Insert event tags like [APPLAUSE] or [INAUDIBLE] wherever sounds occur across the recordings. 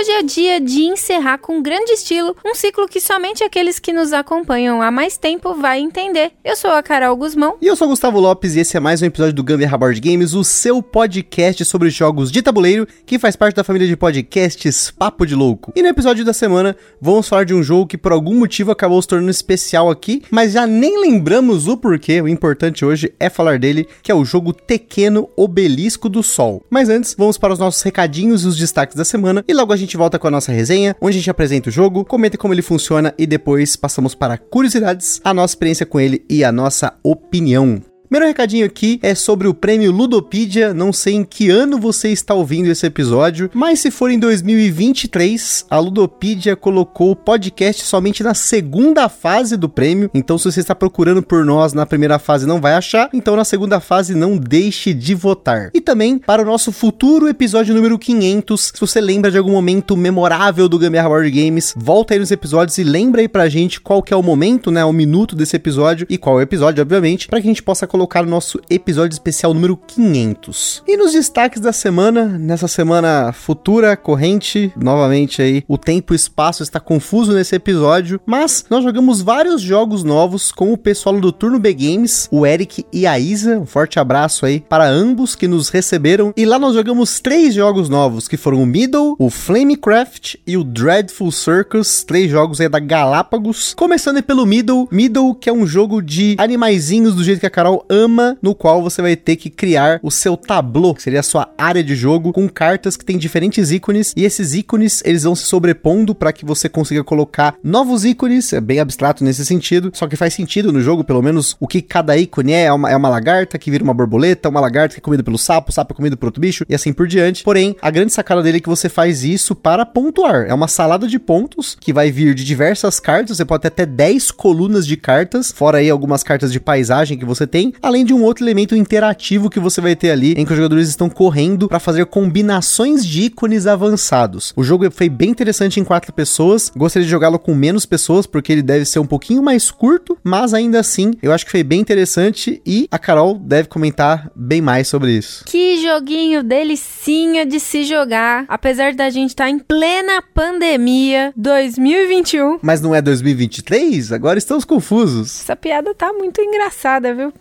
Hoje é dia de encerrar com grande estilo um ciclo que somente aqueles que nos acompanham há mais tempo vai entender. Eu sou a Carol Guzmão. E eu sou o Gustavo Lopes e esse é mais um episódio do Gambiarra Board Games, o seu podcast sobre jogos de tabuleiro, que faz parte da família de podcasts Papo de Louco. E no episódio da semana, vamos falar de um jogo que por algum motivo acabou se tornando especial aqui, mas já nem lembramos o porquê. O importante hoje é falar dele, que é o jogo Tequeno Obelisco do Sol. Mas antes, vamos para os nossos recadinhos e os destaques da semana e logo a gente gente volta com a nossa resenha, onde a gente apresenta o jogo, comenta como ele funciona e depois passamos para curiosidades, a nossa experiência com ele e a nossa opinião. Primeiro recadinho aqui é sobre o prêmio Ludopedia. Não sei em que ano você está ouvindo esse episódio, mas se for em 2023, a Ludopedia colocou o podcast somente na segunda fase do prêmio. Então, se você está procurando por nós na primeira fase não vai achar, então na segunda fase não deixe de votar. E também para o nosso futuro episódio número 500, se você lembra de algum momento memorável do Gambiarra Board Games, volta aí nos episódios e lembra aí pra gente qual que é o momento, né, o minuto desse episódio e qual é o episódio, obviamente, para que a gente possa colocar colocar o nosso episódio especial número 500. E nos destaques da semana, nessa semana futura, corrente, novamente aí, o tempo e espaço está confuso nesse episódio, mas nós jogamos vários jogos novos com o pessoal do Turno B Games, o Eric e a Isa. Um forte abraço aí para ambos que nos receberam. E lá nós jogamos três jogos novos, que foram o Middle, o Flamecraft e o Dreadful Circus, três jogos aí da Galápagos. Começando pelo Middle, Middle que é um jogo de animaizinhos do jeito que a Carol ama, no qual você vai ter que criar o seu tableau, que seria a sua área de jogo, com cartas que tem diferentes ícones, e esses ícones eles vão se sobrepondo para que você consiga colocar novos ícones, é bem abstrato nesse sentido, só que faz sentido no jogo, pelo menos o que cada ícone é, é uma, é uma lagarta que vira uma borboleta, uma lagarta que é comida pelo sapo, sapo é comido por outro bicho, e assim por diante. Porém, a grande sacada dele é que você faz isso para pontuar, é uma salada de pontos que vai vir de diversas cartas, você pode ter até 10 colunas de cartas, fora aí algumas cartas de paisagem que você tem, além de um outro elemento interativo que você vai ter ali, em que os jogadores estão correndo para fazer combinações de ícones avançados. O jogo foi bem interessante em quatro pessoas, gostaria de jogá-lo com menos pessoas, porque ele deve ser um pouquinho mais curto, mas ainda assim, eu acho que foi bem interessante e a Carol deve comentar bem mais sobre isso. Que joguinho delicinha de se jogar, apesar da gente estar tá em plena pandemia 2021. Mas não é 2023? Agora estamos confusos. Essa piada tá muito engraçada, viu?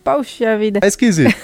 Vida. É esquisito.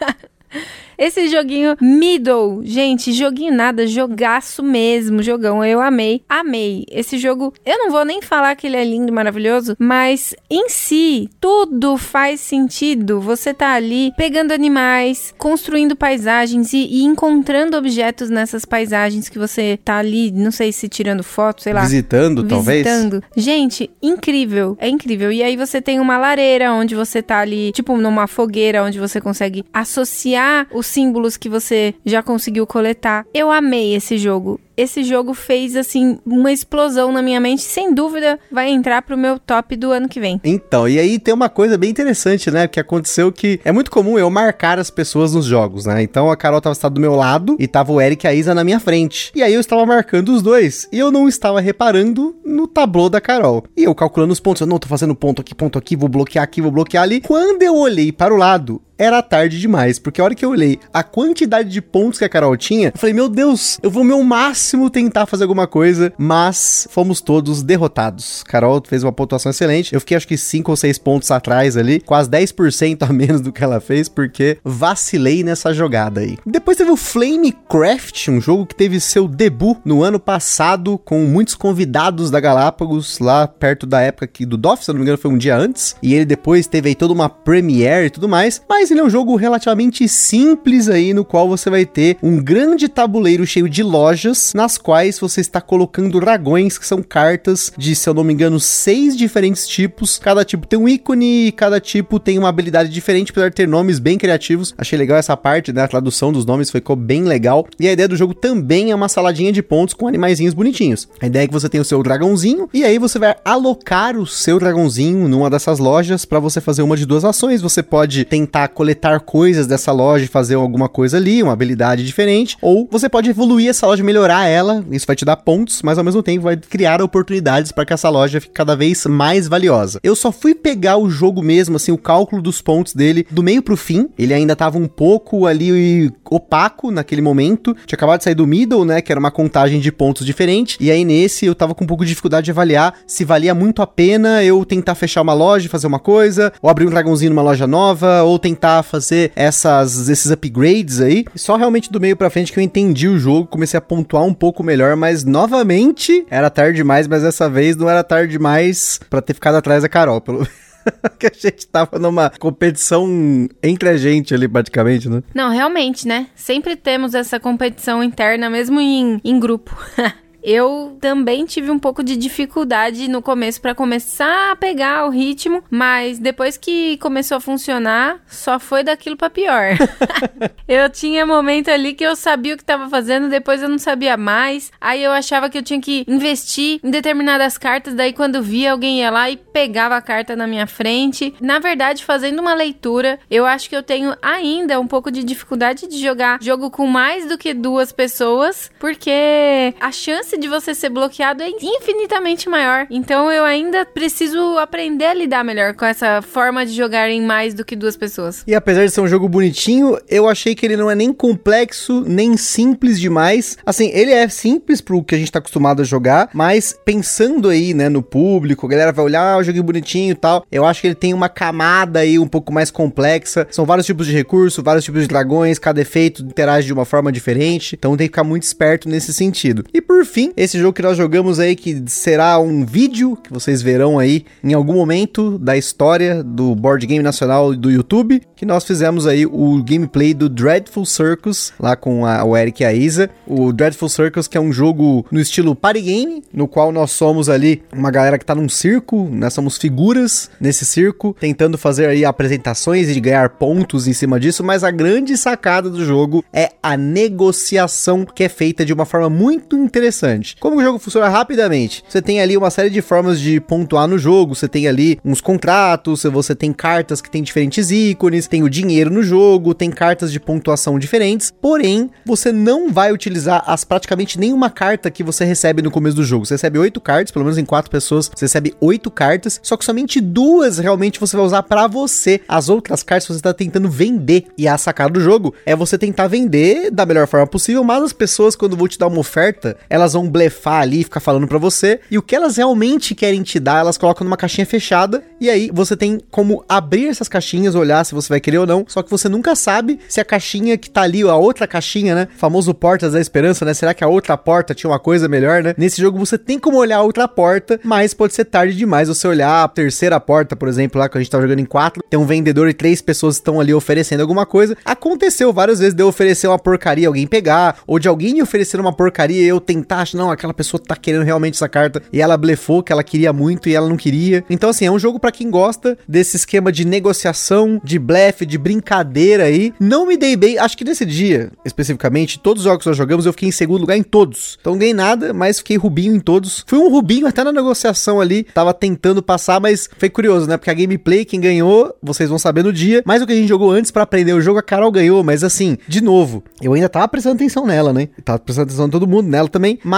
[LAUGHS] Esse joguinho Middle, gente, joguinho nada, jogaço mesmo, jogão. Eu amei, amei. Esse jogo, eu não vou nem falar que ele é lindo, maravilhoso, mas em si, tudo faz sentido. Você tá ali pegando animais, construindo paisagens e, e encontrando objetos nessas paisagens que você tá ali, não sei se tirando foto, sei lá. Visitando, talvez. Visitando. Gente, incrível, é incrível. E aí você tem uma lareira onde você tá ali, tipo numa fogueira, onde você consegue associar os símbolos que você já conseguiu coletar. Eu amei esse jogo esse jogo fez, assim, uma explosão na minha mente. Sem dúvida, vai entrar pro meu top do ano que vem. Então, e aí tem uma coisa bem interessante, né? Que aconteceu que é muito comum eu marcar as pessoas nos jogos, né? Então a Carol tava do meu lado e tava o Eric e a Isa na minha frente. E aí eu estava marcando os dois. E eu não estava reparando no tablô da Carol. E eu calculando os pontos. Eu não tô fazendo ponto aqui, ponto aqui, vou bloquear aqui, vou bloquear ali. Quando eu olhei para o lado, era tarde demais, porque a hora que eu olhei a quantidade de pontos que a Carol tinha, eu falei, meu Deus, eu vou meu máximo tentar fazer alguma coisa, mas fomos todos derrotados. Carol fez uma pontuação excelente, eu fiquei acho que 5 ou 6 pontos atrás ali, quase 10% a menos do que ela fez, porque vacilei nessa jogada aí. Depois teve o Flamecraft, um jogo que teve seu debut no ano passado, com muitos convidados da Galápagos, lá perto da época aqui do DOF, se não me engano foi um dia antes, e ele depois teve aí toda uma premiere e tudo mais, mas ele é um jogo relativamente simples aí, no qual você vai ter um grande tabuleiro cheio de lojas, nas quais você está colocando dragões, que são cartas de, se eu não me engano, seis diferentes tipos. Cada tipo tem um ícone e cada tipo tem uma habilidade diferente, apesar de ter nomes bem criativos. Achei legal essa parte, né? A tradução dos nomes ficou bem legal. E a ideia do jogo também é uma saladinha de pontos com animaizinhos bonitinhos. A ideia é que você tem o seu dragãozinho e aí você vai alocar o seu dragãozinho numa dessas lojas para você fazer uma de duas ações. Você pode tentar coletar coisas dessa loja e fazer alguma coisa ali, uma habilidade diferente, ou você pode evoluir essa loja, melhorar ela, isso vai te dar pontos, mas ao mesmo tempo vai criar oportunidades para que essa loja fique cada vez mais valiosa. Eu só fui pegar o jogo mesmo, assim, o cálculo dos pontos dele do meio pro fim. Ele ainda tava um pouco ali opaco naquele momento. Tinha acabado de sair do middle, né, que era uma contagem de pontos diferente. E aí nesse eu tava com um pouco de dificuldade de avaliar se valia muito a pena eu tentar fechar uma loja fazer uma coisa, ou abrir um dragãozinho numa loja nova, ou tentar fazer essas esses upgrades aí. Só realmente do meio para frente que eu entendi o jogo, comecei a pontuar um pouco melhor, mas novamente era tarde demais, mas dessa vez não era tarde demais para ter ficado atrás da Carol, pelo [LAUGHS] [LAUGHS] que a gente tava numa competição entre a gente ali, praticamente, né? Não, realmente, né? Sempre temos essa competição interna, mesmo em, em grupo. [LAUGHS] Eu também tive um pouco de dificuldade no começo para começar a pegar o ritmo, mas depois que começou a funcionar, só foi daquilo para pior. [LAUGHS] [LAUGHS] eu tinha momento ali que eu sabia o que estava fazendo, depois eu não sabia mais. Aí eu achava que eu tinha que investir em determinadas cartas, daí quando via alguém ia lá e pegava a carta na minha frente. Na verdade, fazendo uma leitura, eu acho que eu tenho ainda um pouco de dificuldade de jogar jogo com mais do que duas pessoas, porque a chance de você ser bloqueado é infinitamente maior. Então eu ainda preciso aprender a lidar melhor com essa forma de jogar em mais do que duas pessoas. E apesar de ser um jogo bonitinho, eu achei que ele não é nem complexo, nem simples demais. Assim, ele é simples pro que a gente tá acostumado a jogar, mas pensando aí, né, no público, a galera vai olhar, ah, o joguinho bonitinho e tal. Eu acho que ele tem uma camada aí um pouco mais complexa. São vários tipos de recursos, vários tipos de dragões, cada efeito interage de uma forma diferente. Então tem que ficar muito esperto nesse sentido. E por fim, esse jogo que nós jogamos aí, que será um vídeo que vocês verão aí em algum momento da história do board game nacional do YouTube, que nós fizemos aí o gameplay do Dreadful Circus, lá com a, o Eric e a Isa. O Dreadful Circus, que é um jogo no estilo party game, no qual nós somos ali uma galera que tá num circo, nós somos figuras nesse circo, tentando fazer aí apresentações e ganhar pontos em cima disso, mas a grande sacada do jogo é a negociação que é feita de uma forma muito interessante interessante. Como o jogo funciona rapidamente? Você tem ali uma série de formas de pontuar no jogo, você tem ali uns contratos, você tem cartas que tem diferentes ícones, tem o dinheiro no jogo, tem cartas de pontuação diferentes, porém, você não vai utilizar as praticamente nenhuma carta que você recebe no começo do jogo. Você recebe oito cartas, pelo menos em quatro pessoas, você recebe oito cartas, só que somente duas realmente você vai usar para você. As outras cartas você está tentando vender. E a sacada do jogo é você tentar vender da melhor forma possível, mas as pessoas, quando vão te dar uma oferta, elas vão blefar ali, ficar falando para você. E o que elas realmente querem te dar, elas colocam numa caixinha fechada. E aí você tem como abrir essas caixinhas, olhar se você vai querer ou não. Só que você nunca sabe se a caixinha que tá ali, a outra caixinha, né? Famoso Portas da Esperança, né? Será que a outra porta tinha uma coisa melhor, né? Nesse jogo você tem como olhar a outra porta, mas pode ser tarde demais você olhar a terceira porta, por exemplo, lá que a gente tava jogando em quatro. Tem um vendedor e três pessoas estão ali oferecendo alguma coisa. Aconteceu várias vezes de eu oferecer uma porcaria alguém pegar, ou de alguém me oferecer uma porcaria eu tentar não, aquela pessoa tá querendo realmente essa carta e ela blefou que ela queria muito e ela não queria. Então, assim, é um jogo para quem gosta desse esquema de negociação, de blefe, de brincadeira aí. Não me dei bem, acho que nesse dia, especificamente, todos os jogos que nós jogamos, eu fiquei em segundo lugar em todos. Então, ganhei nada, mas fiquei rubinho em todos. Fui um rubinho até na negociação ali, tava tentando passar, mas foi curioso, né? Porque a gameplay, quem ganhou, vocês vão saber no dia. Mas o que a gente jogou antes para aprender o jogo, a Carol ganhou, mas assim, de novo, eu ainda tava prestando atenção nela, né? Tava prestando atenção em todo mundo, nela também, mas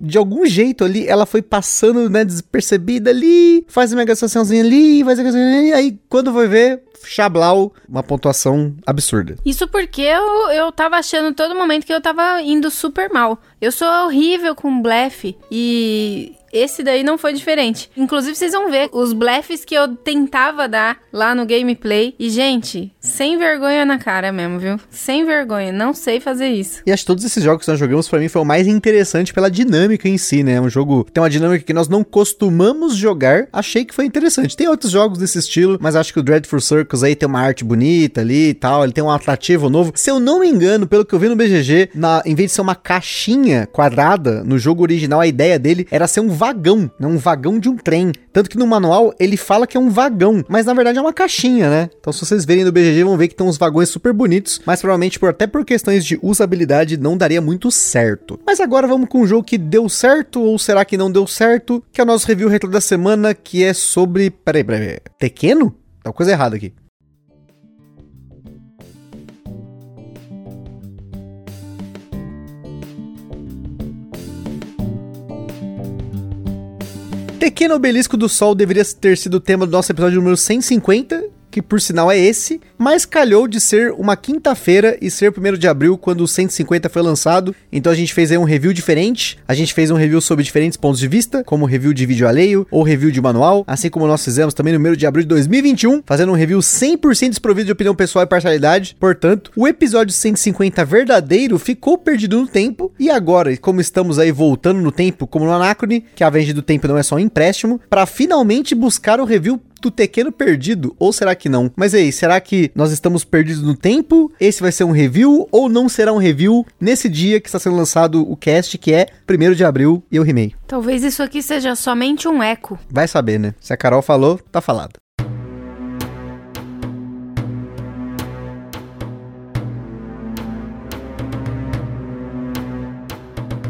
de algum jeito ali, ela foi passando, né, despercebida ali, faz uma negociaçãozinha ali, faz uma ali, aí quando foi ver, Chablau, uma pontuação absurda. Isso porque eu, eu tava achando todo momento que eu tava indo super mal. Eu sou horrível com blefe e esse daí não foi diferente. Inclusive, vocês vão ver os blefs que eu tentava dar lá no gameplay. E, gente, sem vergonha na cara mesmo, viu? Sem vergonha. Não sei fazer isso. E acho que todos esses jogos que nós jogamos, para mim, foi o mais interessante pela dinâmica em si, né? É um jogo tem uma dinâmica que nós não costumamos jogar. Achei que foi interessante. Tem outros jogos desse estilo, mas acho que o Dreadful Circus aí tem uma arte bonita ali e tal. Ele tem um atrativo novo. Se eu não me engano, pelo que eu vi no BGG, na, em vez de ser uma caixinha quadrada, no jogo original a ideia dele era ser um vagão, né? Um vagão de um trem. Tanto que no manual ele fala que é um vagão, mas na verdade é uma caixinha, né? Então se vocês verem no BGG vão ver que tem uns vagões super bonitos, mas provavelmente por até por questões de usabilidade não daria muito certo. Mas agora vamos com um jogo que deu certo ou será que não deu certo? Que é o nosso review retro da semana, que é sobre, peraí, peraí, Tequeno? Tá coisa errada aqui. Pequeno Obelisco do Sol deveria ter sido o tema do nosso episódio número 150, que por sinal é esse, mas calhou de ser uma quinta-feira e ser 1 de abril quando o 150 foi lançado. Então a gente fez aí um review diferente. A gente fez um review sobre diferentes pontos de vista, como review de vídeo alheio ou review de manual, assim como nós fizemos também no 1 de abril de 2021, fazendo um review 100% desprovido de opinião pessoal e parcialidade. Portanto, o episódio 150 verdadeiro ficou perdido no tempo e agora, como estamos aí voltando no tempo, como no Anacrone, que a venda do tempo não é só um empréstimo, para finalmente buscar o review do Tequeno perdido, ou será que não? Mas aí, será que nós estamos perdidos no tempo? Esse vai ser um review ou não será um review nesse dia que está sendo lançado o cast, que é 1 de abril, e eu rimei? Talvez isso aqui seja somente um eco. Vai saber, né? Se a Carol falou, tá falado.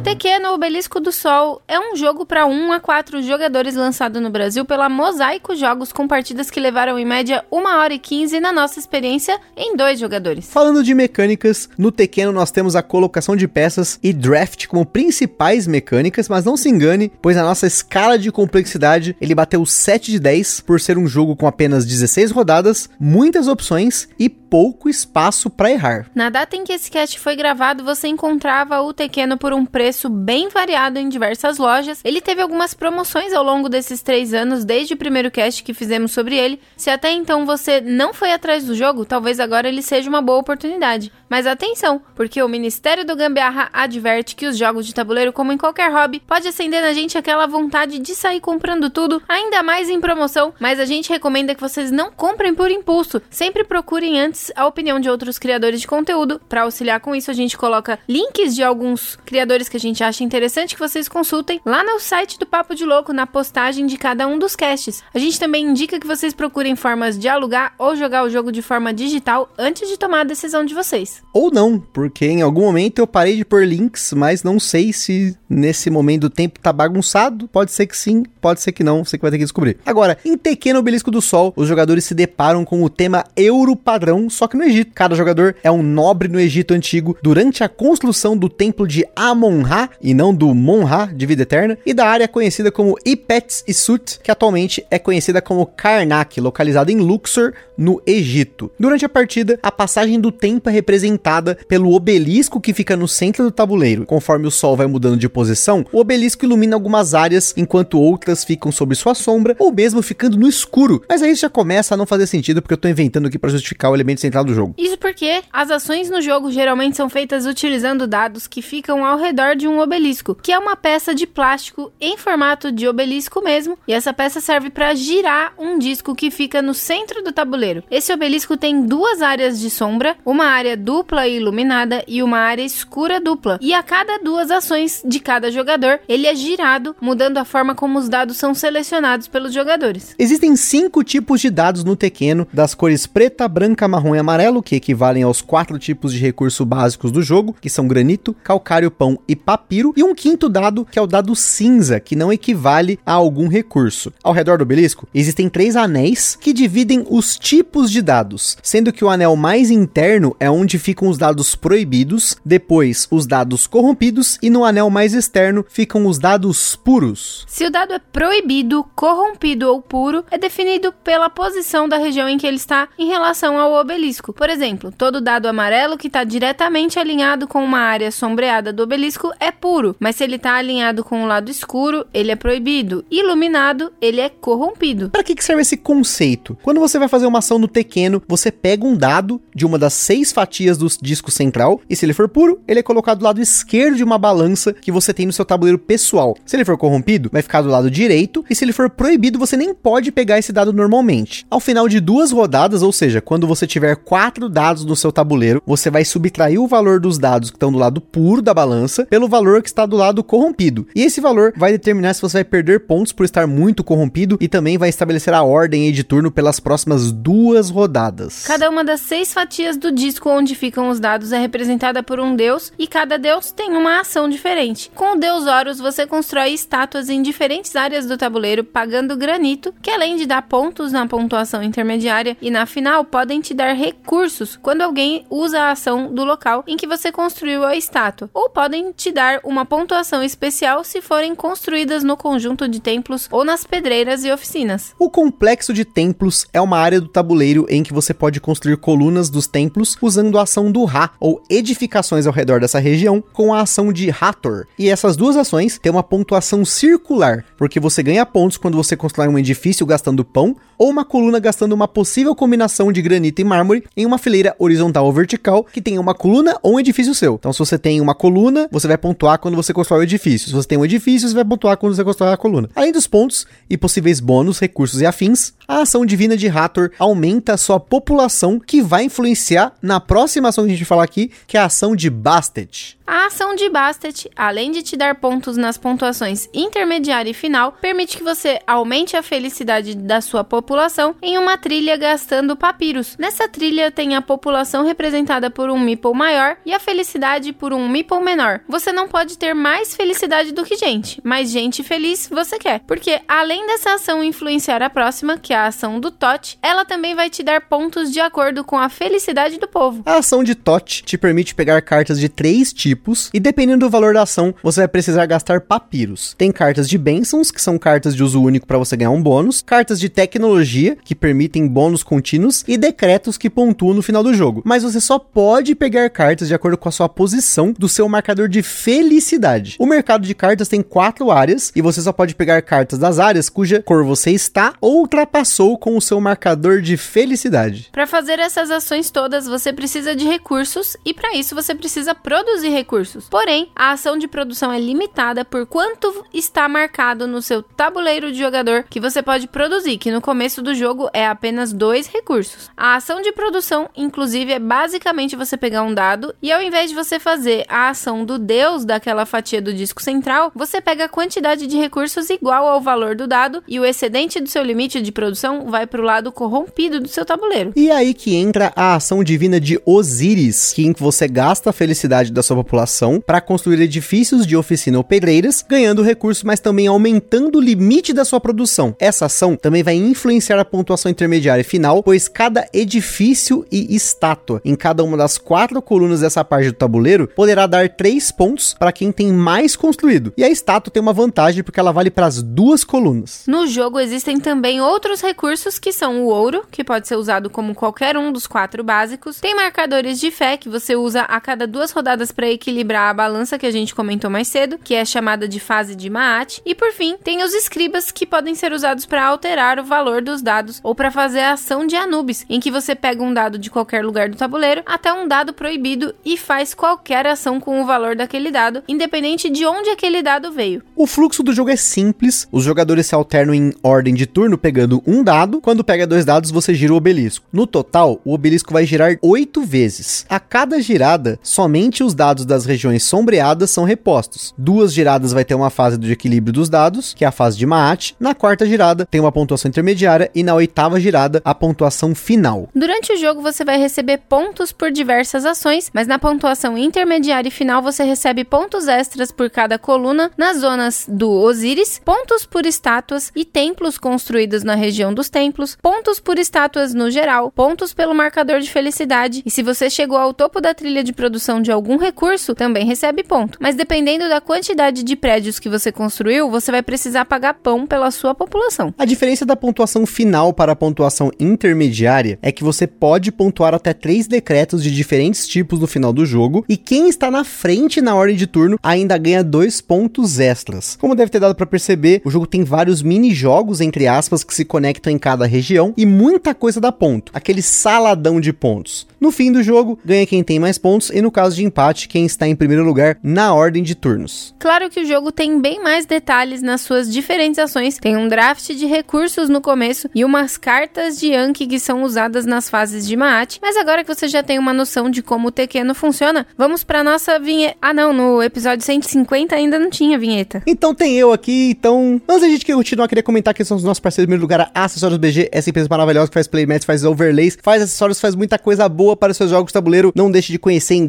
Pequeno Obelisco do Sol é um jogo para 1 a 4 jogadores lançado no Brasil pela Mosaico Jogos com partidas que levaram em média 1 hora e 15 na nossa experiência em dois jogadores. Falando de mecânicas, no Tequeno nós temos a colocação de peças e draft como principais mecânicas, mas não se engane, pois a nossa escala de complexidade ele bateu 7 de 10 por ser um jogo com apenas 16 rodadas, muitas opções e pouco espaço para errar. Na data em que esse cast foi gravado, você encontrava o Tequeno por um preço preço bem variado em diversas lojas. Ele teve algumas promoções ao longo desses três anos, desde o primeiro cast que fizemos sobre ele. Se até então você não foi atrás do jogo, talvez agora ele seja uma boa oportunidade. Mas atenção, porque o Ministério do Gambiarra adverte que os jogos de tabuleiro, como em qualquer hobby, pode acender na gente aquela vontade de sair comprando tudo, ainda mais em promoção, mas a gente recomenda que vocês não comprem por impulso. Sempre procurem antes a opinião de outros criadores de conteúdo. Para auxiliar com isso, a gente coloca links de alguns criadores que a gente acha interessante que vocês consultem lá no site do Papo de Louco, na postagem de cada um dos casts. A gente também indica que vocês procurem formas de alugar ou jogar o jogo de forma digital antes de tomar a decisão de vocês. Ou não, porque em algum momento eu parei de pôr links, mas não sei se nesse momento do tempo tá bagunçado. Pode ser que sim, pode ser que não, você que vai ter que descobrir. Agora, em Pequeno Obelisco do Sol, os jogadores se deparam com o tema euro padrão, só que no Egito. Cada jogador é um nobre no Egito antigo durante a construção do templo de Amon-Ra, e não do Mon-Ra, de vida eterna, e da área conhecida como Ipets Isut, que atualmente é conhecida como Karnak, localizada em Luxor, no Egito. Durante a partida, a passagem do tempo é representada pelo obelisco que fica no centro do tabuleiro. Conforme o sol vai mudando de posição, o obelisco ilumina algumas áreas, enquanto outras ficam sob sua sombra, ou mesmo ficando no escuro. Mas aí isso já começa a não fazer sentido, porque eu tô inventando aqui para justificar o elemento central do jogo. Isso porque as ações no jogo geralmente são feitas utilizando dados que ficam ao redor de um obelisco, que é uma peça de plástico em formato de obelisco mesmo, e essa peça serve para girar um disco que fica no centro do tabuleiro. Esse obelisco tem duas áreas de sombra, uma área dupla e iluminada e uma área escura dupla. E a cada duas ações de cada jogador, ele é girado, mudando a forma como os dados são selecionados pelos jogadores. Existem cinco tipos de dados no Tequeno, das cores preta, branca, marrom e amarelo, que equivalem aos quatro tipos de recurso básicos do jogo, que são granito, calcário, pão e papiro, e um quinto dado, que é o dado cinza, que não equivale a algum recurso. Ao redor do obelisco, existem três anéis que dividem os tipos de dados, sendo que o anel mais interno é onde ficam os dados proibidos, depois os dados corrompidos e no anel mais externo ficam os dados puros. Se o dado é proibido, corrompido ou puro, é definido pela posição da região em que ele está em relação ao obelisco. Por exemplo, todo dado amarelo que está diretamente alinhado com uma área sombreada do obelisco é puro, mas se ele está alinhado com o lado escuro, ele é proibido. Iluminado, ele é corrompido. Para que serve esse conceito? Quando você vai fazer uma ação no Tequeno, você pega um dado de uma das seis fatias do disco central, e se ele for puro, ele é colocado do lado esquerdo de uma balança que você tem no seu tabuleiro pessoal. Se ele for corrompido, vai ficar do lado direito, e se ele for proibido, você nem pode pegar esse dado normalmente. Ao final de duas rodadas, ou seja, quando você tiver quatro dados no seu tabuleiro, você vai subtrair o valor dos dados que estão do lado puro da balança pelo valor que está do lado corrompido. E esse valor vai determinar se você vai perder pontos por estar muito corrompido e também vai estabelecer a ordem de turno pelas próximas duas rodadas. Cada uma das seis fatias do disco onde ficam os dados é representada por um deus e cada deus tem uma ação diferente. Com o deus Horus, você constrói estátuas em diferentes áreas do tabuleiro, pagando granito, que além de dar pontos na pontuação intermediária e na final, podem te dar recursos quando alguém usa a ação do local em que você construiu a estátua, ou podem te dar uma pontuação especial se forem construídas no conjunto de templos ou nas pedreiras e oficinas. O complexo de templos é uma área do tabuleiro em que você pode construir colunas dos templos usando a ação do Ra, ou edificações ao redor dessa região, com a ação de Hathor. E essas duas ações têm uma pontuação circular, porque você ganha pontos quando você constrói um edifício gastando pão, ou uma coluna gastando uma possível combinação de granito e mármore em uma fileira horizontal ou vertical que tenha uma coluna ou um edifício seu. Então, se você tem uma coluna, você vai pontuar quando você constrói o edifício. Se você tem um edifício, você vai pontuar quando você constrói a coluna. Além dos pontos e possíveis bônus, recursos e afins, a ação divina de Hathor aumenta sua população, que vai influenciar na próxima ação que a gente falar aqui, que é a ação de Bastet. A ação de Bastet, além de te dar pontos nas pontuações intermediária e final, permite que você aumente a felicidade da sua população em uma trilha gastando papiros. Nessa trilha tem a população representada por um meeple maior e a felicidade por um meeple menor. Você não pode ter mais felicidade do que gente, mas gente feliz você quer, porque além dessa ação influenciar a próxima, que é a ação do Tot, ela também vai te dar pontos de acordo com a felicidade do povo. A ação de Tot te permite pegar cartas de três tipos e dependendo do valor da ação, você vai precisar gastar papiros. Tem cartas de bênçãos, que são cartas de uso único para você ganhar um bônus, cartas de tecnologia, que permitem bônus contínuos e decretos que pontuam no final do jogo. Mas você só pode pegar cartas de acordo com a sua posição do seu marcador de felicidade. O mercado de cartas tem quatro áreas e você só pode pegar cartas das áreas cuja cor você está ou ultrapassou com o seu marcador de felicidade. Para fazer essas ações todas, você precisa de recursos e para isso você precisa produzir recursos. Porém, a ação de produção é limitada por quanto está marcado no seu tabuleiro de jogador que você pode produzir, que no começo do jogo é apenas dois recursos. A ação de produção, inclusive, é basicamente você pegar um dado e ao invés de você fazer a ação do deus daquela fatia do disco central, você pega a quantidade de recursos igual ao valor do dado e o excedente do seu limite de produção vai para o lado corrompido do seu tabuleiro. E aí que entra a ação divina de Osíris, que em que você gasta a felicidade da sua população para construir edifícios de oficina ou pedreiras, ganhando recursos, mas também aumentando o limite da sua produção. Essa ação também vai influenciar a pontuação intermediária e final, pois cada edifício e estátua em cada uma das quatro colunas dessa parte do tabuleiro poderá dar 3 pontos para quem tem mais construído. E a estátua tem uma vantagem porque ela vale para as duas colunas. No jogo existem também outros recursos que são o ouro, que pode ser usado como qualquer um dos quatro básicos. Tem marcadores de fé que você usa a cada duas rodadas para equilibrar a balança que a gente comentou mais cedo, que é chamada de fase de Maat. E por fim, tem os escribas que podem ser usados para alterar o valor dos dados ou para fazer a ação de Anubis, em que você pega um dado de qualquer lugar do tabuleiro até um dado proibido e faz qualquer ação com o valor daquele dado, independente de onde aquele dado veio. O fluxo do jogo é simples, os jogadores se alternam em ordem de turno pegando um dado, quando pega dois dados você gira o obelisco. No total, o obelisco vai girar oito vezes. A cada girada, somente os dados das regiões sombreadas são repostos. Duas giradas vai ter uma fase do equilíbrio dos dados, que é a fase de Maat. Na quarta girada, tem uma pontuação intermediária e na oitava girada, a pontuação final. Durante o jogo você vai receber pontos por diversas ações, mas na pontuação intermediária e final você recebe pontos extras por cada coluna nas zonas do Osíris, pontos por estátuas e templos construídos na região dos templos, pontos por estátuas no geral, pontos pelo marcador de felicidade. E se você chegou ao topo da trilha de produção de algum recurso, também recebe ponto. Mas dependendo da quantidade de prédios que você construiu, você vai precisar pagar pão pela sua população. A diferença da pontuação final para a pontuação intermediária é que você pode pontuar até três decretos de diferentes tipos no final do jogo, e quem está na frente na ordem de turno ainda ganha dois pontos extras. Como deve ter dado para perceber, o jogo tem vários mini-jogos, entre aspas, que se conectam em cada região, e muita coisa dá ponto. Aquele saladão de pontos. No fim do jogo, ganha quem tem mais pontos, e no caso de empate, quem está em primeiro lugar na ordem de turnos. Claro que o jogo tem bem mais detalhes nas suas diferentes ações. Tem um draft de recursos no começo e umas cartas de Yankee que são usadas nas fases de Maat. Mas agora que você já tem uma noção de como o Tequeno funciona, vamos para nossa vinheta. Ah, não, no episódio 150 ainda não tinha vinheta. Então tem eu aqui, então. Antes da gente continuar, queria comentar que são os nossos parceiros. Em primeiro lugar, a Acessórios BG, essa empresa maravilhosa que faz playmats, faz overlays, faz acessórios, faz muita coisa boa para os seus jogos de tabuleiro. Não deixe de conhecer em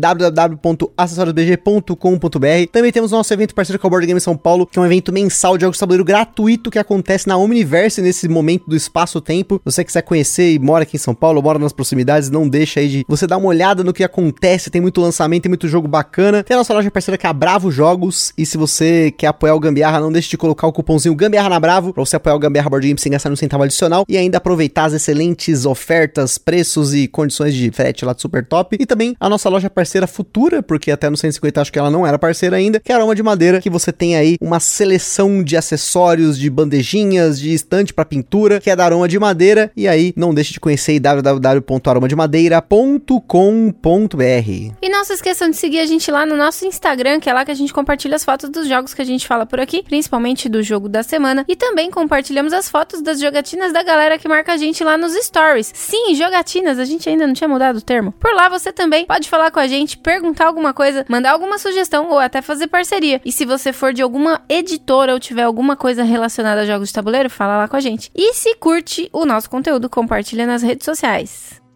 acessoriosbg.com.br. Também temos nosso evento parceiro com o Board Game São Paulo, que é um evento mensal de jogos de tabuleiro gratuito que acontece na Omniverse nesse momento do espaço-tempo. Você quiser conhecer e mora aqui em São Paulo, mora nas proximidades, não deixa aí de você dar uma olhada no que acontece. Tem muito lançamento, tem muito jogo bacana. Tem a nossa loja parceira que é a Bravo Jogos. E se você quer apoiar o Gambiarra, não deixe de colocar o cupomzinho Gambiarra na Bravo pra você apoiar o Gambiarra Board Game sem gastar um centavo adicional e ainda aproveitar as excelentes ofertas, preços e condições de frete lá de super top. E também a nossa loja parceira futura, porque até no 150 acho que ela não era parceira ainda, que é Aroma de Madeira, que você tem aí uma seleção de acessórios, de bandejinhas, de estante para pintura, que é da Aroma de Madeira. E aí não deixe de conhecer www.aromademadeira.com.br. E não se esqueçam de seguir a gente lá no nosso Instagram, que é lá que a gente compartilha as fotos dos jogos que a gente fala por aqui, principalmente do jogo da semana. E também compartilhamos as fotos das jogatinas da galera que marca a gente lá nos stories. Sim, jogatinas, a gente ainda não tinha mudado o termo. Por lá você também pode falar com a gente, perguntar alguma coisa, mandar alguma sugestão ou até fazer parceria. E se você for de alguma editora ou tiver alguma coisa relacionada a jogos de tabuleiro, fala lá com a gente. E se curte o nosso conteúdo, compartilha nas redes sociais.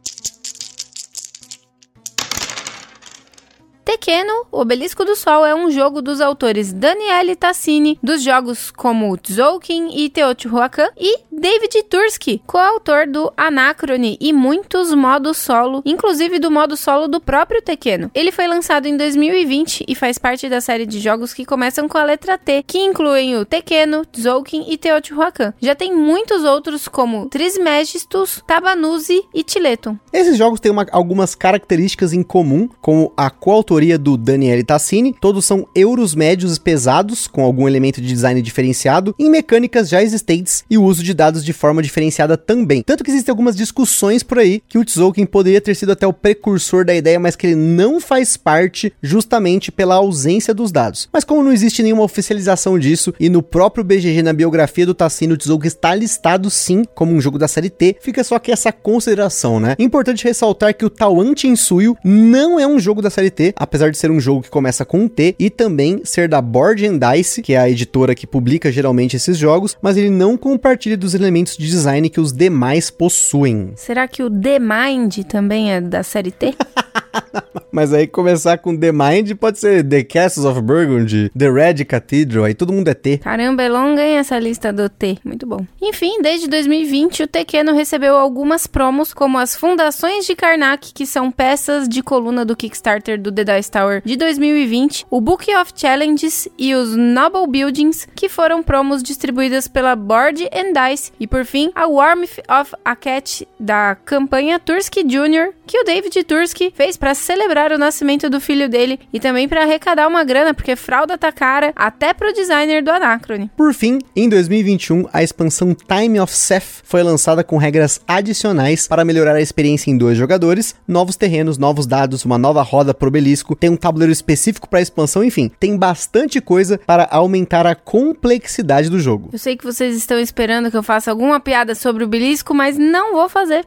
Tequeno, Obelisco do Sol é um jogo dos autores Daniele Tassini, dos jogos como Tzolk'in e Teotihuacan, e David Tursky, coautor do Anacrone e muitos modos solo, inclusive do modo solo do próprio Tequeno. Ele foi lançado em 2020 e faz parte da série de jogos que começam com a letra T, que incluem o Tequeno, Tzolk'in e Teotihuacan. Já tem muitos outros como Trismegistus, Tabanuzi e Tiletum. Esses jogos têm uma- algumas características em comum, como a coautoria do Daniele Tassini. Todos são euros médios pesados, com algum elemento de design diferenciado, em mecânicas já existentes e o uso de dados de forma diferenciada também. Tanto que existem algumas discussões por aí que o Tzolk'in poderia ter sido até o precursor da ideia, mas que ele não faz parte justamente pela ausência dos dados. Mas como não existe nenhuma oficialização disso, e no próprio BGG, na biografia do Tassini, o Tzolk'in está listado sim como um jogo da série T, fica só aqui essa consideração, né? Importante ressaltar que o Tawan Chinsuyo não é um jogo da série T, apesar de ser um jogo que começa com um T e também ser da Board and Dice, que é a editora que publica geralmente esses jogos, mas ele não compartilha dos elementos de design que os demais possuem. Será que o The Mind também é da série T? [LAUGHS] Mas aí começar com The Mind pode ser The Castles of Burgundy, The Red Cathedral, aí todo mundo é T. Caramba, é longa hein, essa lista do T. Muito bom. Enfim, desde 2020, o Tequeno recebeu algumas promos, como as Fundações de Karnak, que são peças de coluna do Kickstarter do The Dice Tower de 2020, o Book of Challenges e os Noble Buildings, que foram promos distribuídas pela Board and Dice, e por fim, a Warmth of a Cat da campanha Tursky Jr., que o David Tursky fez para celebrar o nascimento do filho dele e também para arrecadar uma grana, porque fralda tá cara até pro designer do Anacrone. Por fim, em 2021, a expansão Time of Seth foi lançada com regras adicionais para melhorar a experiência em dois jogadores, novos terrenos, novos dados, uma nova roda pro obelisco, tem um tabuleiro específico para expansão, enfim, tem bastante coisa para aumentar a complexidade do jogo. Eu sei que vocês estão esperando que eu faça alguma piada sobre o belisco, mas não vou fazer.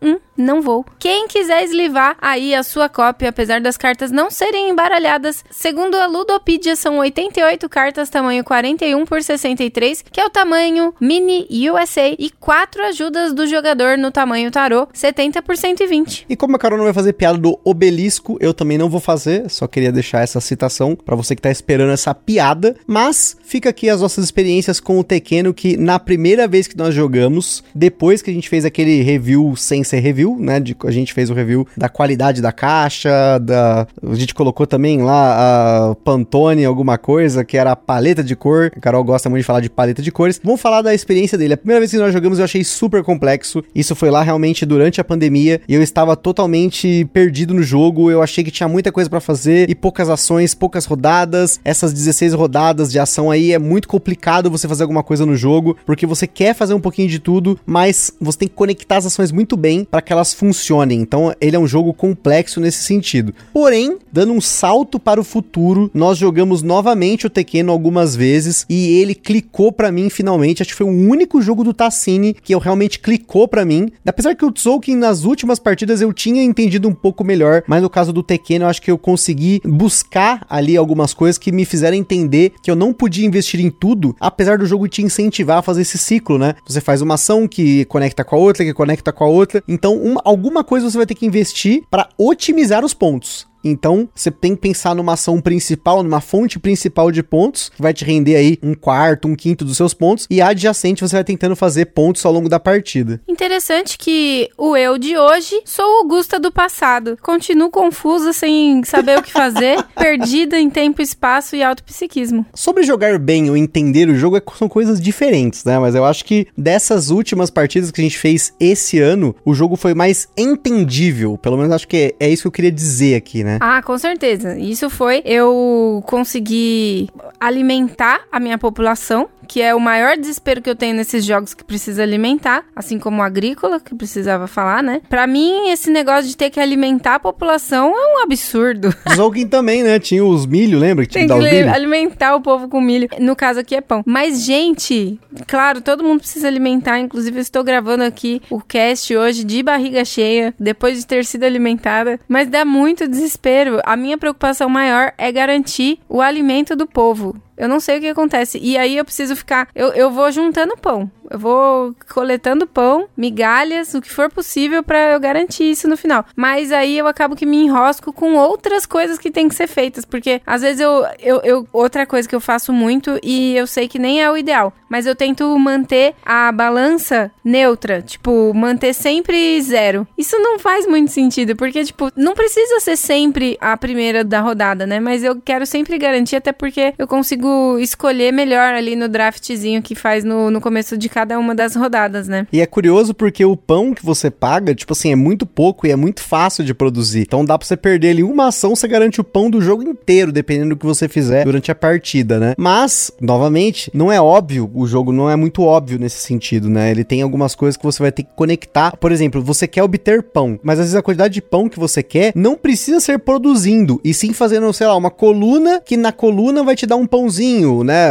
Hum, não vou. Quem quiser eslivar aí a sua cópia, apesar das cartas não serem embaralhadas, segundo a Ludopedia, são 88 cartas tamanho 41 por 63, que é o tamanho mini USA, e 4 ajudas do jogador no tamanho tarô, 70 por 120. E como a Carol não vai fazer piada do obelisco, eu também não vou fazer, só queria deixar essa citação para você que tá esperando essa piada, mas fica aqui as nossas experiências com o Tequeno que na primeira vez que nós jogamos, depois que a gente fez aquele review sem ser review, né, de, a gente fez o review da qualidade da caixa, da a gente colocou também lá a Pantone alguma coisa, que era a paleta de cor. A Carol gosta muito de falar de paleta de cores. Vamos falar da experiência dele. A primeira vez que nós jogamos eu achei super complexo. Isso foi lá realmente durante a pandemia e eu estava totalmente perdido no jogo. Eu achei que tinha muita coisa para fazer e poucas ações, poucas rodadas. Essas 16 rodadas de ação aí é muito complicado você fazer alguma coisa no jogo, porque você quer fazer um pouquinho de tudo, mas você tem que conectar as ações muito bem para que elas funcionem. Então, ele é um jogo complexo nesse sentido. Porém, dando um salto para o futuro, nós jogamos novamente o Tekken algumas vezes e ele clicou para mim finalmente. Acho que foi o único jogo do Tassini que eu realmente clicou para mim. Apesar que o Tzolk'in nas últimas partidas eu tinha entendido um pouco melhor, mas no caso do Tekken eu acho que eu consegui buscar ali algumas coisas que me fizeram entender que eu não podia investir em tudo, apesar do jogo te incentivar a fazer esse ciclo, né? Você faz uma ação que conecta com a outra, que conecta com a outra. Então, uma, alguma coisa você vai ter que investir para otimizar os pontos pontos. Então, você tem que pensar numa ação principal, numa fonte principal de pontos, que vai te render aí um quarto, um quinto dos seus pontos, e adjacente você vai tentando fazer pontos ao longo da partida. Interessante que o eu de hoje sou Augusta do passado. Continuo confusa, sem saber o que fazer, [LAUGHS] perdida em tempo, espaço e autopsiquismo. Sobre jogar bem ou entender o jogo é são coisas diferentes, né? Mas eu acho que dessas últimas partidas que a gente fez esse ano, o jogo foi mais entendível. Pelo menos acho que é, é isso que eu queria dizer aqui, né? Ah, com certeza. Isso foi eu consegui alimentar a minha população que é o maior desespero que eu tenho nesses jogos que precisa alimentar, assim como o agrícola, que precisava falar, né? Para mim, esse negócio de ter que alimentar a população é um absurdo. [LAUGHS] Zolkin também, né? Tinha os milho, lembra? Que Tem que alimentar o povo com milho. No caso aqui é pão. Mas, gente, claro, todo mundo precisa alimentar. Inclusive, eu estou gravando aqui o cast hoje de barriga cheia, depois de ter sido alimentada. Mas dá muito desespero. A minha preocupação maior é garantir o alimento do povo. Eu não sei o que acontece. E aí eu preciso ficar. Eu, eu vou juntando pão. Eu vou coletando pão, migalhas, o que for possível para eu garantir isso no final. Mas aí eu acabo que me enrosco com outras coisas que tem que ser feitas. Porque às vezes eu, eu, eu. Outra coisa que eu faço muito e eu sei que nem é o ideal. Mas eu tento manter a balança neutra. Tipo, manter sempre zero. Isso não faz muito sentido. Porque, tipo, não precisa ser sempre a primeira da rodada, né? Mas eu quero sempre garantir, até porque eu consigo escolher melhor ali no draftzinho que faz no, no começo de cada uma das rodadas, né? E é curioso porque o pão que você paga, tipo assim, é muito pouco e é muito fácil de produzir. Então dá pra você perder ali uma ação, você garante o pão do jogo inteiro, dependendo do que você fizer durante a partida, né? Mas, novamente, não é óbvio, o jogo não é muito óbvio nesse sentido, né? Ele tem algumas coisas que você vai ter que conectar. Por exemplo, você quer obter pão, mas às vezes a quantidade de pão que você quer não precisa ser produzindo, e sim fazendo, sei lá, uma coluna que na coluna vai te dar um pãozinho né?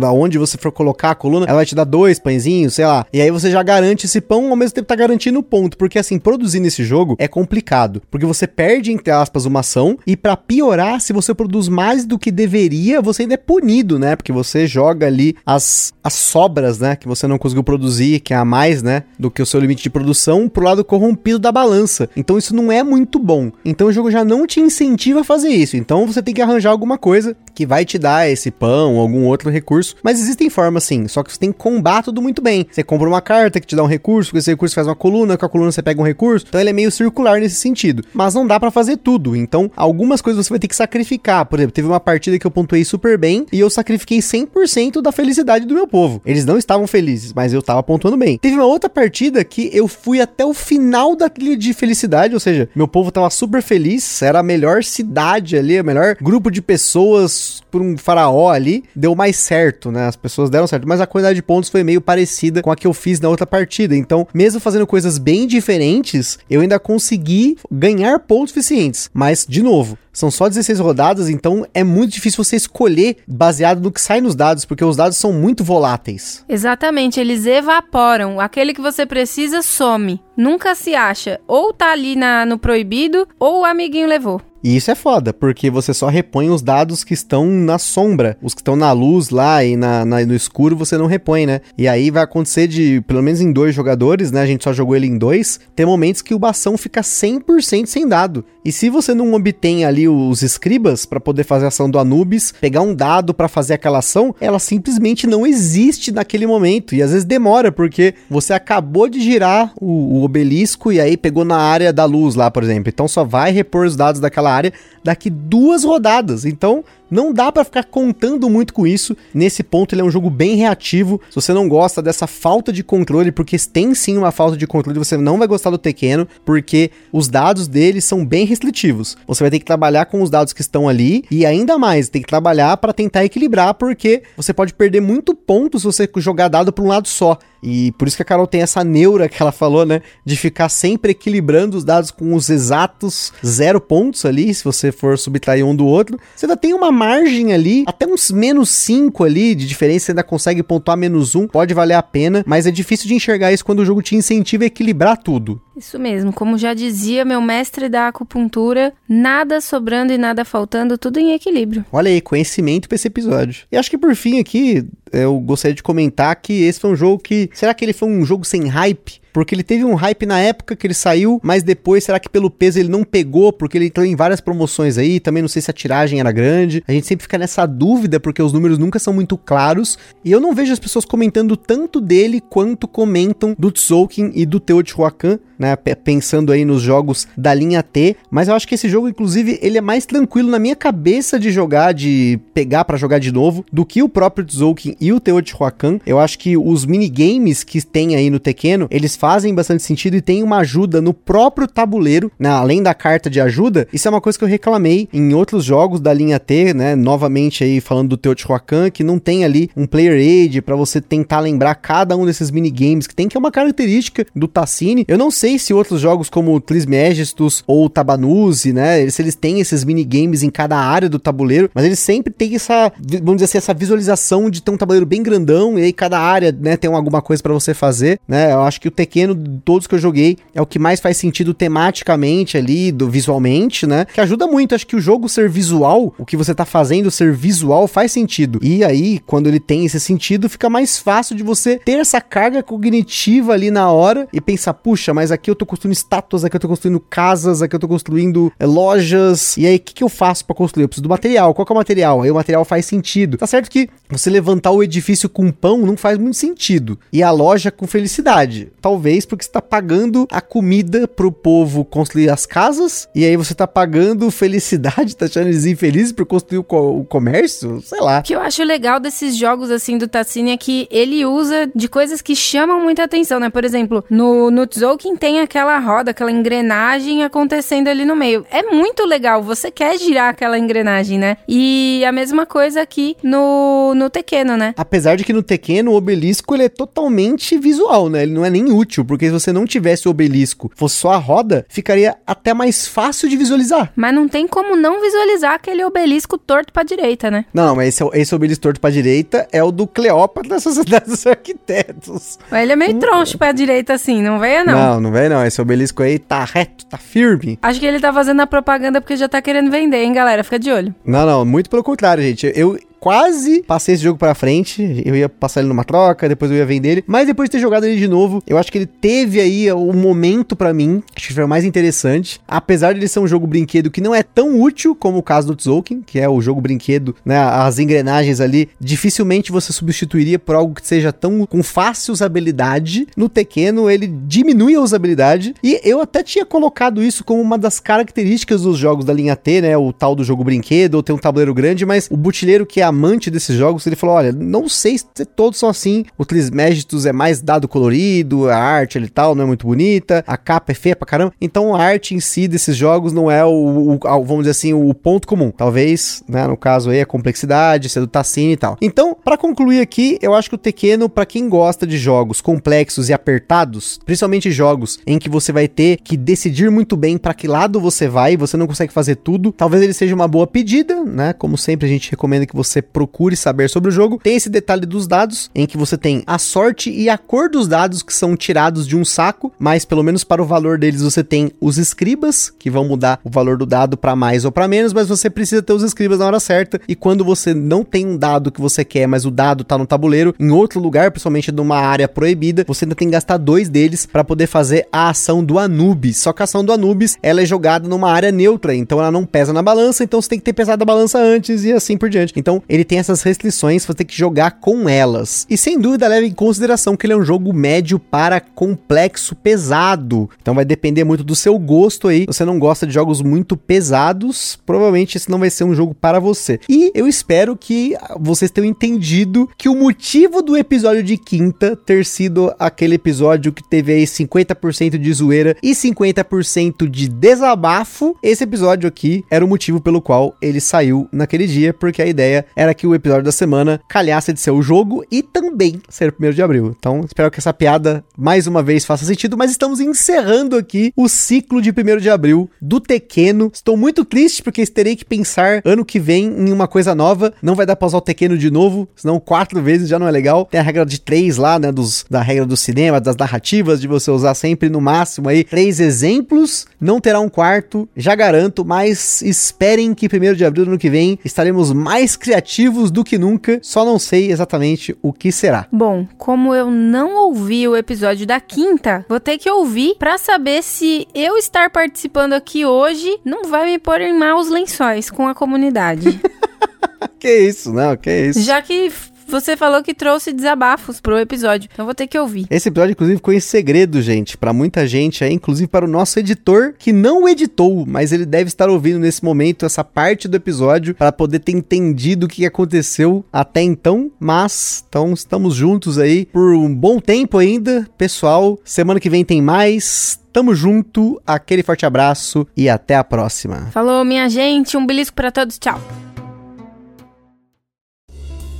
Da onde você for colocar a coluna, ela vai te dar dois pãezinhos, sei lá. E aí você já garante esse pão, ao mesmo tempo tá garantindo o ponto. Porque assim, produzir nesse jogo é complicado. Porque você perde, entre aspas, uma ação. E para piorar, se você produz mais do que deveria, você ainda é punido, né? Porque você joga ali as, as sobras, né? Que você não conseguiu produzir, que é a mais, né? Do que o seu limite de produção, pro lado corrompido da balança. Então isso não é muito bom. Então o jogo já não te incentiva a fazer isso. Então você tem que arranjar alguma coisa que vai te dar esse pão, algum outro recurso. Mas existem formas sim, só que você tem que combar tudo muito bem. Você compra uma carta que te dá um recurso, com esse recurso faz uma coluna, com a coluna você pega um recurso. Então ele é meio circular nesse sentido. Mas não dá para fazer tudo. Então algumas coisas você vai ter que sacrificar. Por exemplo, teve uma partida que eu pontuei super bem e eu sacrifiquei 100% da felicidade do meu povo. Eles não estavam felizes, mas eu tava pontuando bem. Teve uma outra partida que eu fui até o final daquele de felicidade, ou seja, meu povo tava super feliz, era a melhor cidade ali, o melhor grupo de pessoas por um faraó ali, deu mais certo, né? As pessoas deram certo, mas a quantidade de pontos foi meio parecida com a que eu fiz na outra partida. Então, mesmo fazendo coisas bem diferentes, eu ainda consegui ganhar pontos suficientes. Mas, de novo, são só 16 rodadas, então é muito difícil você escolher baseado no que sai nos dados, porque os dados são muito voláteis. Exatamente, eles evaporam. Aquele que você precisa some. Nunca se acha. Ou tá ali na, no proibido, ou o amiguinho levou. E isso é foda, porque você só repõe os dados que estão na sombra. Os que estão na luz lá e na, na, no escuro você não repõe, né? E aí vai acontecer de, pelo menos em dois jogadores, né? A gente só jogou ele em dois. Tem momentos que o bastão fica 100% sem dado. E se você não obtém ali os escribas para poder fazer a ação do Anubis, pegar um dado para fazer aquela ação, ela simplesmente não existe naquele momento. E às vezes demora, porque você acabou de girar o, o obelisco e aí pegou na área da luz lá, por exemplo. Então só vai repor os dados daquela área daqui duas rodadas. Então, não dá para ficar contando muito com isso. Nesse ponto, ele é um jogo bem reativo. Se você não gosta dessa falta de controle, porque tem sim uma falta de controle, você não vai gostar do Tequeno, porque os dados dele são bem restritivos. Você vai ter que trabalhar com os dados que estão ali e ainda mais, tem que trabalhar para tentar equilibrar, porque você pode perder muito ponto se você jogar dado para um lado só. E por isso que a Carol tem essa neura que ela falou, né? De ficar sempre equilibrando os dados com os exatos zero pontos ali, se você for subtrair um do outro. Você ainda tem uma margem ali, até uns menos 5 ali de diferença, você ainda consegue pontuar menos um, pode valer a pena, mas é difícil de enxergar isso quando o jogo te incentiva a equilibrar tudo. Isso mesmo, como já dizia meu mestre da acupuntura, nada sobrando e nada faltando, tudo em equilíbrio. Olha aí, conhecimento pra esse episódio. E acho que por fim aqui, eu gostaria de comentar que esse foi um jogo que. Será que ele foi um jogo sem hype? Porque ele teve um hype na época que ele saiu, mas depois será que pelo peso ele não pegou, porque ele entrou em várias promoções aí, também não sei se a tiragem era grande. A gente sempre fica nessa dúvida porque os números nunca são muito claros, e eu não vejo as pessoas comentando tanto dele quanto comentam do Tzolk'in e do Teotihuacan, né, pensando aí nos jogos da linha T, mas eu acho que esse jogo inclusive ele é mais tranquilo na minha cabeça de jogar, de pegar para jogar de novo, do que o próprio Tzolk'in e o Teotihuacan. Eu acho que os minigames que tem aí no Tequeno, eles fazem bastante sentido e tem uma ajuda no próprio tabuleiro, né, além da carta de ajuda. Isso é uma coisa que eu reclamei em outros jogos da linha T, né, novamente aí falando do Teotihuacan, que não tem ali um player aid para você tentar lembrar cada um desses minigames que tem, que é uma característica do Tassini. Eu não sei se outros jogos como Trismegistus ou Tabanuzi, né, se eles têm esses minigames em cada área do tabuleiro, mas eles sempre têm essa, vamos dizer assim, essa visualização de ter um tabuleiro bem grandão e aí cada área, né, tem alguma coisa para você fazer, né? Eu acho que o Tequeno, de todos que eu joguei, é o que mais faz sentido tematicamente ali, do visualmente, né? Que ajuda muito. Acho que o jogo ser visual, o que você tá fazendo ser visual faz sentido. E aí, quando ele tem esse sentido, fica mais fácil de você ter essa carga cognitiva ali na hora e pensar, puxa, mas aqui eu tô construindo estátuas, aqui eu tô construindo casas, aqui eu tô construindo é, lojas. E aí, o que, que eu faço para construir? Eu preciso do material. Qual que é o material? Aí o material faz sentido. Tá certo que você levantar o edifício com pão não faz muito sentido. E a loja com felicidade. Talvez porque você está pagando a comida pro povo construir as casas, e aí você está pagando felicidade, tá achando eles infelizes por construir o, co o, comércio? Sei lá. O que eu acho legal desses jogos assim do Tassini é que ele usa de coisas que chamam muita atenção, né? Por exemplo, no, no Tzolk'in tem aquela roda, aquela engrenagem acontecendo ali no meio. É muito legal, você quer girar aquela engrenagem, né? E a mesma coisa aqui no, no Tequeno, né? Apesar de que no Tequeno o obelisco ele é totalmente visual, né? Ele não é nem útil, porque se você não tivesse o obelisco, fosse só a roda, ficaria até mais fácil de visualizar. Mas não tem como não visualizar aquele obelisco torto pra direita, né? Não, mas esse, esse obelisco torto pra direita é o do Cleópatra [LAUGHS] da Sociedade dos Arquitetos. Mas ele é meio troncho pra direita assim, não venha não. Não, não vem não. Esse obelisco aí tá reto, tá firme. Acho que ele tá fazendo a propaganda porque já tá querendo vender, hein, galera? Fica de olho. Não, não, muito pelo contrário, gente. Eu quase passei esse jogo pra frente. Eu ia passar ele numa troca, depois eu ia vender ele. Mas depois de ter jogado ele de novo, eu acho que ele teve aí o momento para mim, acho que foi o mais interessante. Apesar de ele ser um jogo brinquedo que não é tão útil como o caso do Tzolk'in, que é o jogo brinquedo, né? As engrenagens ali, dificilmente você substituiria por algo que seja tão com fácil usabilidade. No Tequeno, ele diminui a usabilidade. E eu até tinha colocado isso como uma das características dos jogos da linha T, né? O tal do jogo brinquedo, ou ter um tabuleiro grande, mas o butileiro que é a amante desses jogos, ele falou: olha, não sei se todos são assim. O Trismegistus é mais dado colorido, a arte e tal não é muito bonita, a capa é feia pra caramba. Então a arte em si desses jogos não é o, o vamos dizer assim, o ponto comum. Talvez, né, no caso aí, a complexidade, ser do Tassini e tal. Então, para concluir aqui, eu acho que o Tequeno, para quem gosta de jogos complexos e apertados, principalmente jogos em que você vai ter que decidir muito bem para que lado você vai, você não consegue fazer tudo, talvez ele seja uma boa pedida, né? Como sempre a gente recomenda que você procure saber sobre o jogo. Tem esse detalhe dos dados, em que você tem a sorte e a cor dos dados que são tirados de um saco, mas pelo menos para o valor deles você tem os escribas, que vão mudar o valor do dado para mais ou para menos, mas você precisa ter os escribas na hora certa. E quando você não tem um dado que você quer, mas o dado tá no tabuleiro, em outro lugar, principalmente numa área proibida, você ainda tem que gastar dois deles para poder fazer a ação do Anubis. Só que a ação do Anubis, ela é jogada numa área neutra, então ela não pesa na balança, então você tem que ter pesado a balança antes e assim por diante. Então, ele tem essas restrições, você tem que jogar com elas. E sem dúvida leve em consideração que ele é um jogo médio para complexo pesado. Então vai depender muito do seu gosto aí. Se você não gosta de jogos muito pesados, provavelmente esse não vai ser um jogo para você. E eu espero que vocês tenham entendido que o motivo do episódio de quinta ter sido aquele episódio que teve aí 50% de zoeira e 50% de desabafo, esse episódio aqui era o motivo pelo qual ele saiu naquele dia, porque a ideia era que o episódio da semana calhasse de ser o jogo e também ser o 1 de abril. Então, espero que essa piada mais uma vez faça sentido, mas estamos encerrando aqui o ciclo de 1 de abril do Tequeno. Estou muito triste porque terei que pensar ano que vem em uma coisa nova. Não vai dar pra usar o Tequeno de novo, senão quatro vezes já não é legal. Tem a regra de três lá, né, dos, da regra do cinema, das narrativas, de você usar sempre no máximo aí três exemplos. Não terá um quarto, já garanto, mas esperem que 1 de abril do ano que vem estaremos mais criativos criativos do que nunca, só não sei exatamente o que será. Bom, como eu não ouvi o episódio da quinta, vou ter que ouvir para saber se eu estar participando aqui hoje não vai me pôr em maus lençóis com a comunidade. [LAUGHS] que isso, não, que isso. Já que você falou que trouxe desabafos pro episódio, então vou ter que ouvir. Esse episódio, inclusive, ficou em segredo, gente, para muita gente aí, inclusive para o nosso editor, que não editou, mas ele deve estar ouvindo nesse momento essa parte do episódio para poder ter entendido o que aconteceu até então. Mas, então, estamos juntos aí por um bom tempo ainda, pessoal. Semana que vem tem mais. Tamo junto, aquele forte abraço e até a próxima. Falou, minha gente, um belisco para todos, tchau.